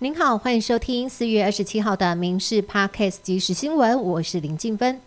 您好，欢迎收听四月二十七号的《民事 Podcast 即时新闻》，我是林静芬。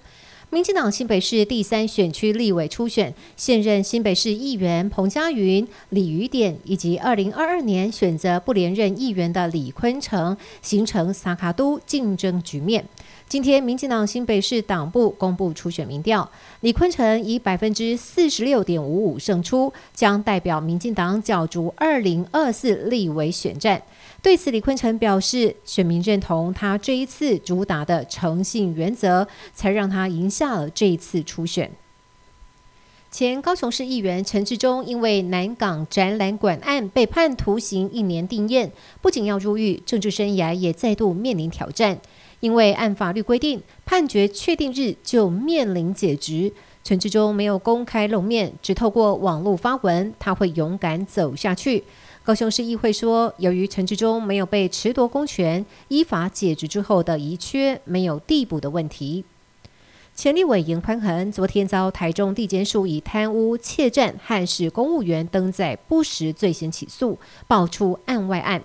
民进党新北市第三选区立委初选，现任新北市议员彭佳云、李余典以及二零二二年选择不连任议员的李坤城，形成萨卡都竞争局面。今天，民进党新北市党部公布初选民调，李坤城以百分之四十六点五五胜出，将代表民进党角逐二零二四立委选战。对此，李坤城表示，选民认同他这一次主打的诚信原则，才让他赢下了这一次初选。前高雄市议员陈志忠因为南港展览馆案被判徒刑一年定验，不仅要入狱，政治生涯也再度面临挑战。因为按法律规定，判决确定日就面临解职。陈志忠没有公开露面，只透过网络发文，他会勇敢走下去。高雄市议会说，由于陈志忠没有被褫夺公权，依法解职之后的遗缺没有递补的问题。前立委严宽恒昨天遭台中地检署以贪污、窃占、害使公务员登载不实罪嫌起诉，爆出案外案。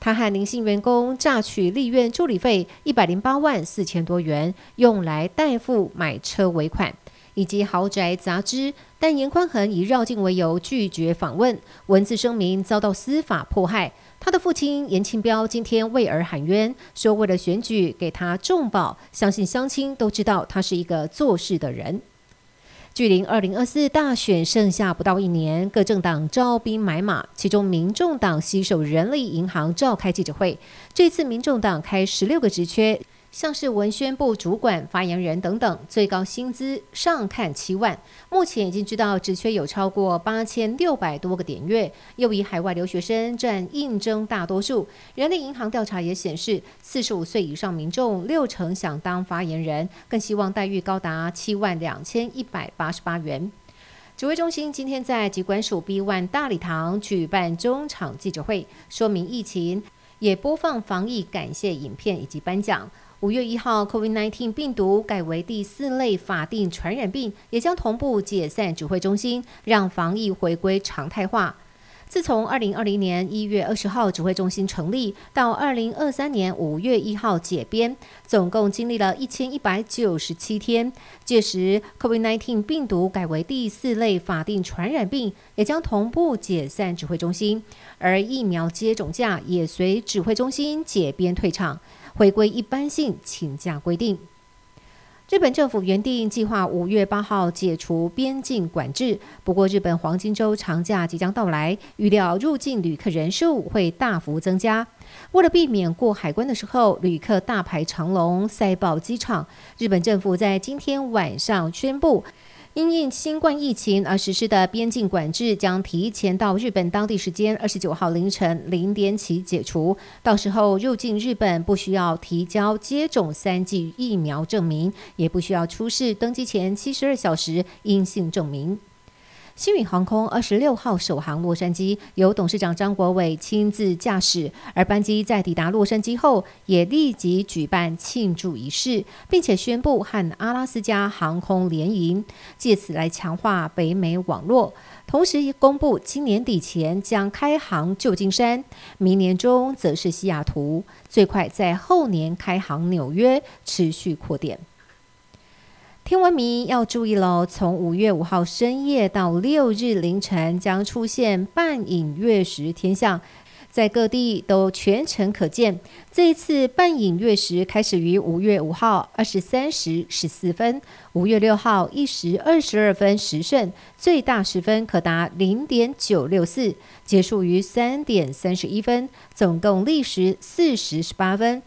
他和林姓员工诈取立院助理费一百零八万四千多元，用来代付买车尾款以及豪宅杂志，但严宽恒以绕境为由拒绝访问，文字声明遭到司法迫害。他的父亲严庆彪今天为儿喊冤，说为了选举给他重保，相信乡亲都知道他是一个做事的人。距离二零二四大选剩下不到一年，各政党招兵买马，其中民众党携手人力银行召开记者会，这次民众党开十六个职缺。像是文宣部主管、发言人等等，最高薪资上看七万。目前已经知道职缺有超过八千六百多个点阅，又以海外留学生占应征大多数。人力银行调查也显示，四十五岁以上民众六成想当发言人，更希望待遇高达七万两千一百八十八元。指挥中心今天在疾管署 B One 大礼堂举办中场记者会，说明疫情，也播放防疫感谢影片以及颁奖。五月一号，COVID-19 病毒改为第四类法定传染病，也将同步解散指挥中心，让防疫回归常态化。自从二零二零年一月二十号指挥中心成立，到二零二三年五月一号解编，总共经历了一千一百九十七天。届时，COVID-19 病毒改为第四类法定传染病，也将同步解散指挥中心，而疫苗接种假也随指挥中心解编退场。回归一般性请假规定。日本政府原定计划五月八号解除边境管制，不过日本黄金周长假即将到来，预料入境旅客人数会大幅增加。为了避免过海关的时候旅客大排长龙塞爆机场，日本政府在今天晚上宣布。因应新冠疫情而实施的边境管制将提前到日本当地时间二十九号凌晨零点起解除，到时候入境日本不需要提交接种三剂疫苗证明，也不需要出示登机前七十二小时阴性证明。新宇航空二十六号首航洛杉矶，由董事长张国伟亲自驾驶。而班机在抵达洛杉矶后，也立即举办庆祝仪式，并且宣布和阿拉斯加航空联营，借此来强化北美网络。同时公布今年底前将开航旧金山，明年中则是西雅图，最快在后年开航纽约，持续扩点。天文迷要注意喽！从五月五号深夜到六日凌晨，将出现半影月食天象，在各地都全程可见。这一次半影月食开始于五月五号二十三时十四分，五月六号一时二十二分时胜，最大时分可达零点九六四，结束于三点三十一分，总共历时四时十八分。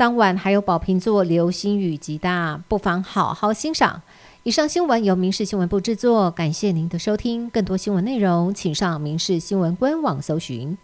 当晚还有宝瓶座流星雨极大，不妨好好欣赏。以上新闻由民事新闻部制作，感谢您的收听。更多新闻内容，请上民事新闻官网搜寻。